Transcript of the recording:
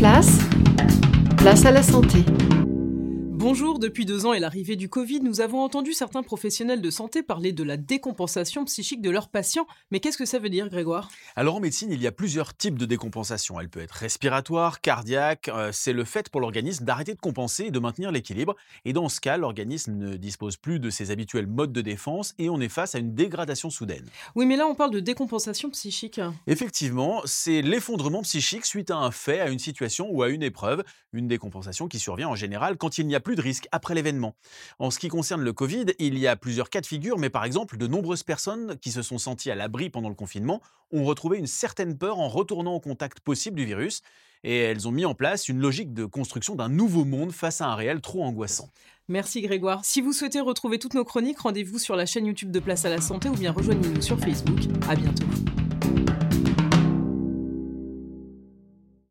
place, place à la santé. Bonjour, depuis deux ans et l'arrivée du Covid, nous avons entendu certains professionnels de santé parler de la décompensation psychique de leurs patients. Mais qu'est-ce que ça veut dire, Grégoire? Alors en médecine, il y a plusieurs types de décompensation. Elle peut être respiratoire, cardiaque. euh, c'est le fait pour l'organisme d'arrêter de compenser et de maintenir l'équilibre. Et dans ce cas, l'organisme ne dispose plus de ses habituels modes de défense et on est face à une dégradation soudaine. Oui, mais là on parle de décompensation psychique. Effectivement, c'est l'effondrement psychique suite à un fait, à une situation ou à une épreuve, une décompensation qui survient en général quand il n'y a plus de risque après l'événement. En ce qui concerne le Covid, il y a plusieurs cas de figure, mais par exemple, de nombreuses personnes qui se sont senties à l'abri pendant le confinement ont retrouvé une certaine peur en retournant au contact possible du virus, et elles ont mis en place une logique de construction d'un nouveau monde face à un réel trop angoissant. Merci Grégoire. Si vous souhaitez retrouver toutes nos chroniques, rendez-vous sur la chaîne YouTube de Place à la Santé ou bien rejoignez-nous sur Facebook. À bientôt.